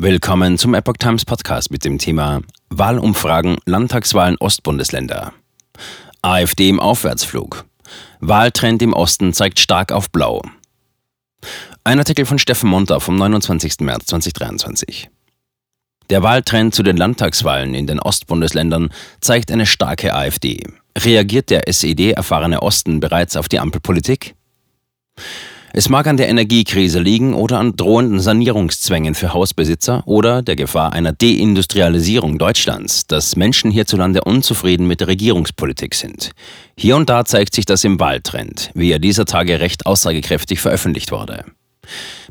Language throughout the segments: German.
Willkommen zum Epoch Times Podcast mit dem Thema Wahlumfragen Landtagswahlen Ostbundesländer. AfD im Aufwärtsflug. Wahltrend im Osten zeigt stark auf Blau. Ein Artikel von Steffen Monter vom 29. März 2023. Der Wahltrend zu den Landtagswahlen in den Ostbundesländern zeigt eine starke AfD. Reagiert der SED-erfahrene Osten bereits auf die Ampelpolitik? Es mag an der Energiekrise liegen oder an drohenden Sanierungszwängen für Hausbesitzer oder der Gefahr einer Deindustrialisierung Deutschlands, dass Menschen hierzulande unzufrieden mit der Regierungspolitik sind. Hier und da zeigt sich das im Wahltrend, wie er dieser Tage recht aussagekräftig veröffentlicht wurde.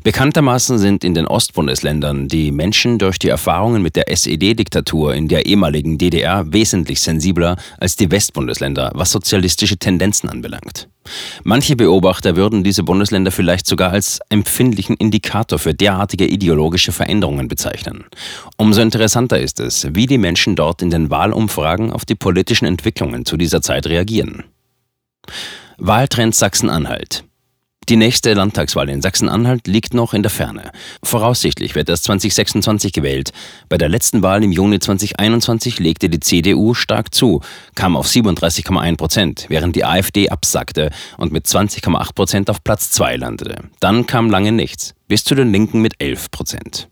Bekanntermaßen sind in den Ostbundesländern die Menschen durch die Erfahrungen mit der SED-Diktatur in der ehemaligen DDR wesentlich sensibler als die Westbundesländer, was sozialistische Tendenzen anbelangt. Manche Beobachter würden diese Bundesländer vielleicht sogar als empfindlichen Indikator für derartige ideologische Veränderungen bezeichnen. Umso interessanter ist es, wie die Menschen dort in den Wahlumfragen auf die politischen Entwicklungen zu dieser Zeit reagieren. Wahltrend Sachsen-Anhalt. Die nächste Landtagswahl in Sachsen-Anhalt liegt noch in der Ferne. Voraussichtlich wird erst 2026 gewählt. Bei der letzten Wahl im Juni 2021 legte die CDU stark zu, kam auf 37,1 Prozent, während die AfD absackte und mit 20,8 Prozent auf Platz 2 landete. Dann kam lange nichts, bis zu den Linken mit 11 Prozent.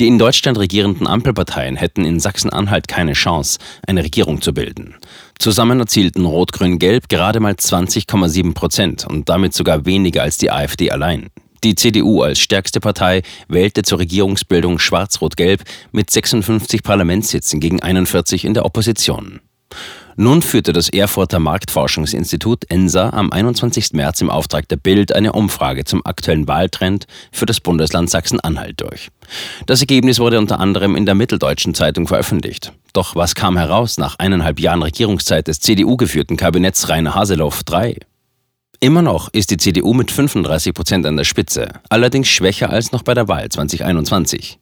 Die in Deutschland regierenden Ampelparteien hätten in Sachsen-Anhalt keine Chance, eine Regierung zu bilden. Zusammen erzielten Rot-Grün-Gelb gerade mal 20,7 Prozent und damit sogar weniger als die AfD allein. Die CDU als stärkste Partei wählte zur Regierungsbildung Schwarz-Rot-Gelb mit 56 Parlamentssitzen gegen 41 in der Opposition. Nun führte das Erfurter Marktforschungsinstitut ENSA am 21. März im Auftrag der Bild eine Umfrage zum aktuellen Wahltrend für das Bundesland Sachsen-Anhalt durch. Das Ergebnis wurde unter anderem in der Mitteldeutschen Zeitung veröffentlicht. Doch was kam heraus nach eineinhalb Jahren Regierungszeit des CDU-geführten Kabinetts Rainer Haseloff III? Immer noch ist die CDU mit 35 Prozent an der Spitze, allerdings schwächer als noch bei der Wahl 2021.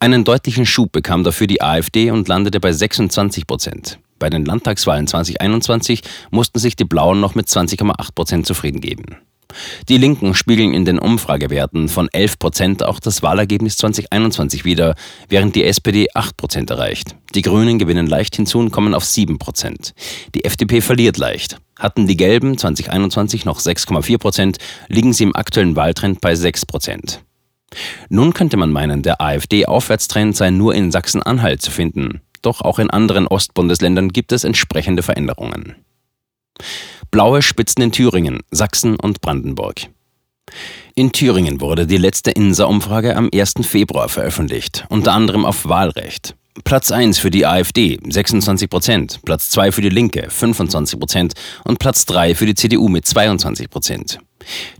Einen deutlichen Schub bekam dafür die AfD und landete bei 26 Prozent. Bei den Landtagswahlen 2021 mussten sich die Blauen noch mit 20,8 Prozent zufrieden geben. Die Linken spiegeln in den Umfragewerten von 11 Prozent auch das Wahlergebnis 2021 wider, während die SPD 8 Prozent erreicht. Die Grünen gewinnen leicht hinzu und kommen auf 7 Prozent. Die FDP verliert leicht. Hatten die Gelben 2021 noch 6,4 Prozent, liegen sie im aktuellen Wahltrend bei 6 Prozent. Nun könnte man meinen, der AfD-Aufwärtstrend sei nur in Sachsen-Anhalt zu finden. Doch auch in anderen Ostbundesländern gibt es entsprechende Veränderungen. Blaue Spitzen in Thüringen, Sachsen und Brandenburg. In Thüringen wurde die letzte INSA-Umfrage am 1. Februar veröffentlicht, unter anderem auf Wahlrecht. Platz 1 für die AfD 26 Prozent, Platz 2 für die Linke 25 Prozent und Platz 3 für die CDU mit 22 Prozent.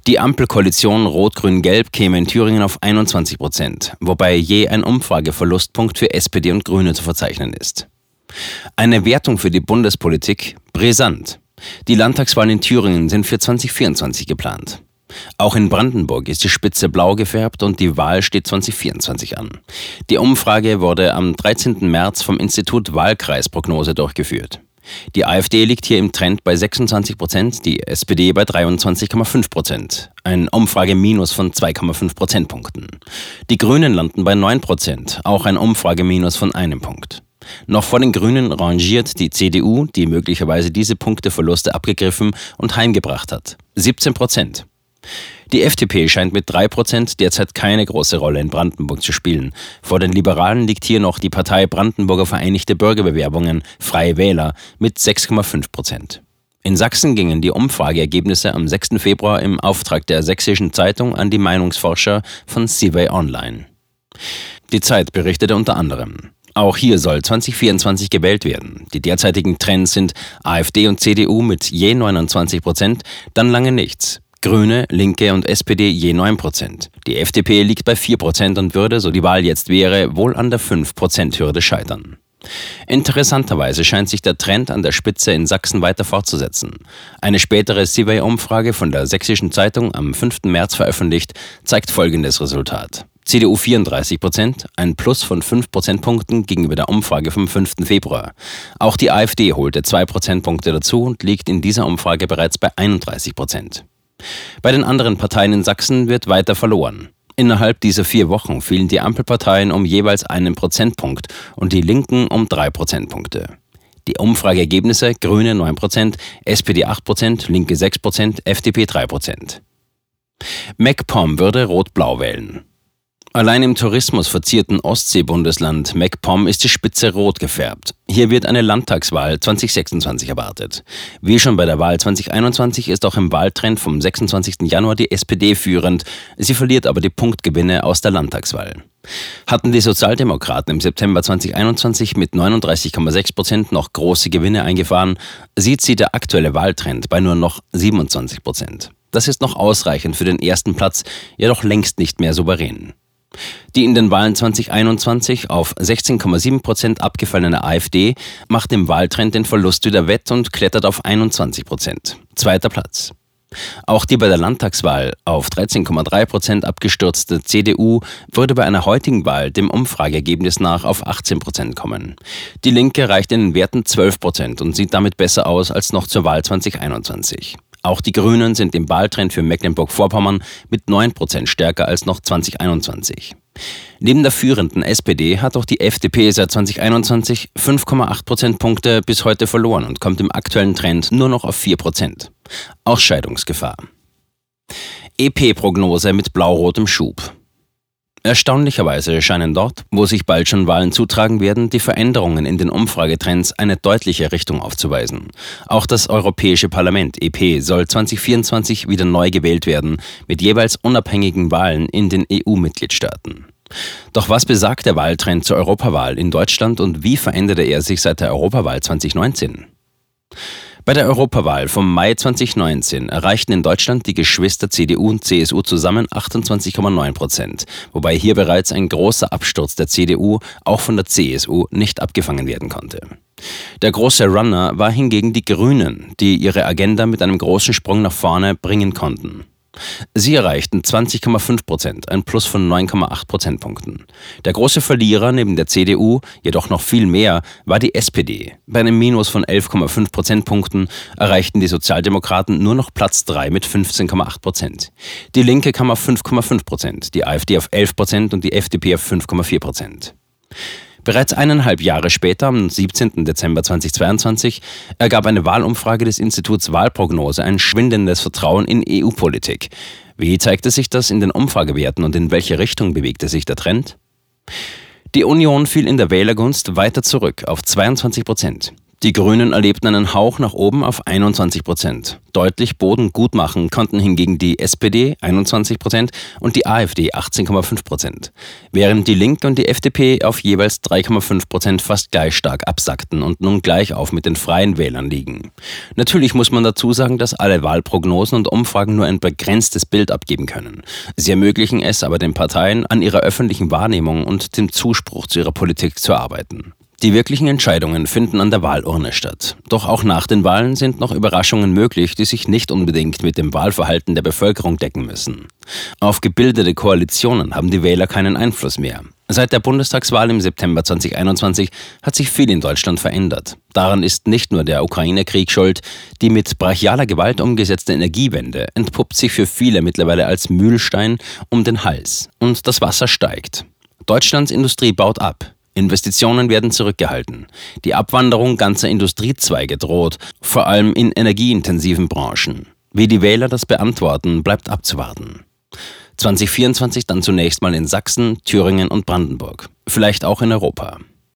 Die Ampelkoalition Rot-Grün-Gelb käme in Thüringen auf 21 Prozent, wobei je ein Umfrageverlustpunkt für SPD und Grüne zu verzeichnen ist. Eine Wertung für die Bundespolitik brisant. Die Landtagswahlen in Thüringen sind für 2024 geplant. Auch in Brandenburg ist die Spitze blau gefärbt und die Wahl steht 2024 an. Die Umfrage wurde am 13. März vom Institut Wahlkreisprognose durchgeführt. Die AfD liegt hier im Trend bei 26 Prozent, die SPD bei 23,5 Prozent. Ein Umfrageminus von 2,5 Prozentpunkten. Die Grünen landen bei 9 Prozent, auch ein Umfrageminus von einem Punkt. Noch vor den Grünen rangiert die CDU, die möglicherweise diese Punkteverluste abgegriffen und heimgebracht hat. 17 Prozent. Die FDP scheint mit 3% derzeit keine große Rolle in Brandenburg zu spielen. Vor den Liberalen liegt hier noch die Partei Brandenburger Vereinigte Bürgerbewerbungen, Freie Wähler, mit 6,5%. In Sachsen gingen die Umfrageergebnisse am 6. Februar im Auftrag der Sächsischen Zeitung an die Meinungsforscher von Seaway Online. Die Zeit berichtete unter anderem. Auch hier soll 2024 gewählt werden. Die derzeitigen Trends sind AfD und CDU mit je 29 Prozent, dann lange nichts. Grüne, Linke und SPD je 9 Prozent. Die FDP liegt bei 4 Prozent und würde, so die Wahl jetzt wäre, wohl an der 5-Prozent-Hürde scheitern. Interessanterweise scheint sich der Trend an der Spitze in Sachsen weiter fortzusetzen. Eine spätere Survey-Umfrage von der Sächsischen Zeitung am 5. März veröffentlicht, zeigt folgendes Resultat. CDU 34 Prozent, ein Plus von 5 Prozentpunkten gegenüber der Umfrage vom 5. Februar. Auch die AfD holte 2 Prozentpunkte dazu und liegt in dieser Umfrage bereits bei 31 Prozent. Bei den anderen Parteien in Sachsen wird weiter verloren. Innerhalb dieser vier Wochen fielen die Ampelparteien um jeweils einen Prozentpunkt und die Linken um drei Prozentpunkte. Die Umfrageergebnisse Grüne 9%, SPD 8%, Linke 6%, FDP 3%. MacPom würde Rot-Blau wählen. Allein im Tourismus verzierten Ostseebundesland MacPom ist die Spitze rot gefärbt. Hier wird eine Landtagswahl 2026 erwartet. Wie schon bei der Wahl 2021 ist auch im Wahltrend vom 26. Januar die SPD führend. Sie verliert aber die Punktgewinne aus der Landtagswahl. Hatten die Sozialdemokraten im September 2021 mit 39,6 Prozent noch große Gewinne eingefahren, sieht sie der aktuelle Wahltrend bei nur noch 27 Prozent. Das ist noch ausreichend für den ersten Platz, jedoch längst nicht mehr souverän. Die in den Wahlen 2021 auf 16,7 Prozent abgefallene AfD macht im Wahltrend den Verlust wieder wett und klettert auf 21 Prozent. Zweiter Platz. Auch die bei der Landtagswahl auf 13,3 Prozent abgestürzte CDU würde bei einer heutigen Wahl dem Umfrageergebnis nach auf 18 Prozent kommen. Die Linke reicht in den Werten 12 Prozent und sieht damit besser aus als noch zur Wahl 2021. Auch die Grünen sind im Wahltrend für Mecklenburg-Vorpommern mit 9% stärker als noch 2021. Neben der führenden SPD hat auch die FDP seit 2021 5,8 Prozentpunkte bis heute verloren und kommt im aktuellen Trend nur noch auf 4 Prozent. Ausscheidungsgefahr. EP-Prognose mit blau-rotem Schub. Erstaunlicherweise scheinen dort, wo sich bald schon Wahlen zutragen werden, die Veränderungen in den Umfragetrends eine deutliche Richtung aufzuweisen. Auch das Europäische Parlament EP soll 2024 wieder neu gewählt werden, mit jeweils unabhängigen Wahlen in den EU-Mitgliedstaaten. Doch was besagt der Wahltrend zur Europawahl in Deutschland und wie veränderte er sich seit der Europawahl 2019? Bei der Europawahl vom Mai 2019 erreichten in Deutschland die Geschwister CDU und CSU zusammen 28,9 Prozent, wobei hier bereits ein großer Absturz der CDU, auch von der CSU, nicht abgefangen werden konnte. Der große Runner war hingegen die Grünen, die ihre Agenda mit einem großen Sprung nach vorne bringen konnten. Sie erreichten 20,5 Prozent, ein Plus von 9,8 Prozentpunkten. Der große Verlierer neben der CDU, jedoch noch viel mehr, war die SPD. Bei einem Minus von 11,5 Prozentpunkten erreichten die Sozialdemokraten nur noch Platz 3 mit 15,8 Prozent. Die Linke kam auf 5,5 Prozent, die AfD auf 11 Prozent und die FDP auf 5,4 Prozent. Bereits eineinhalb Jahre später, am 17. Dezember 2022, ergab eine Wahlumfrage des Instituts Wahlprognose ein schwindendes Vertrauen in EU-Politik. Wie zeigte sich das in den Umfragewerten und in welche Richtung bewegte sich der Trend? Die Union fiel in der Wählergunst weiter zurück auf 22 Prozent. Die Grünen erlebten einen Hauch nach oben auf 21 Prozent. Deutlich Boden gut machen konnten hingegen die SPD 21 Prozent und die AfD 18,5 Prozent. Während die Linke und die FDP auf jeweils 3,5 Prozent fast gleich stark absackten und nun gleich auf mit den freien Wählern liegen. Natürlich muss man dazu sagen, dass alle Wahlprognosen und Umfragen nur ein begrenztes Bild abgeben können. Sie ermöglichen es aber den Parteien, an ihrer öffentlichen Wahrnehmung und dem Zuspruch zu ihrer Politik zu arbeiten. Die wirklichen Entscheidungen finden an der Wahlurne statt. Doch auch nach den Wahlen sind noch Überraschungen möglich, die sich nicht unbedingt mit dem Wahlverhalten der Bevölkerung decken müssen. Auf gebildete Koalitionen haben die Wähler keinen Einfluss mehr. Seit der Bundestagswahl im September 2021 hat sich viel in Deutschland verändert. Daran ist nicht nur der Ukraine-Krieg schuld. Die mit brachialer Gewalt umgesetzte Energiewende entpuppt sich für viele mittlerweile als Mühlstein um den Hals. Und das Wasser steigt. Deutschlands Industrie baut ab. Investitionen werden zurückgehalten. Die Abwanderung ganzer Industriezweige droht, vor allem in energieintensiven Branchen. Wie die Wähler das beantworten, bleibt abzuwarten. 2024 dann zunächst mal in Sachsen, Thüringen und Brandenburg, vielleicht auch in Europa.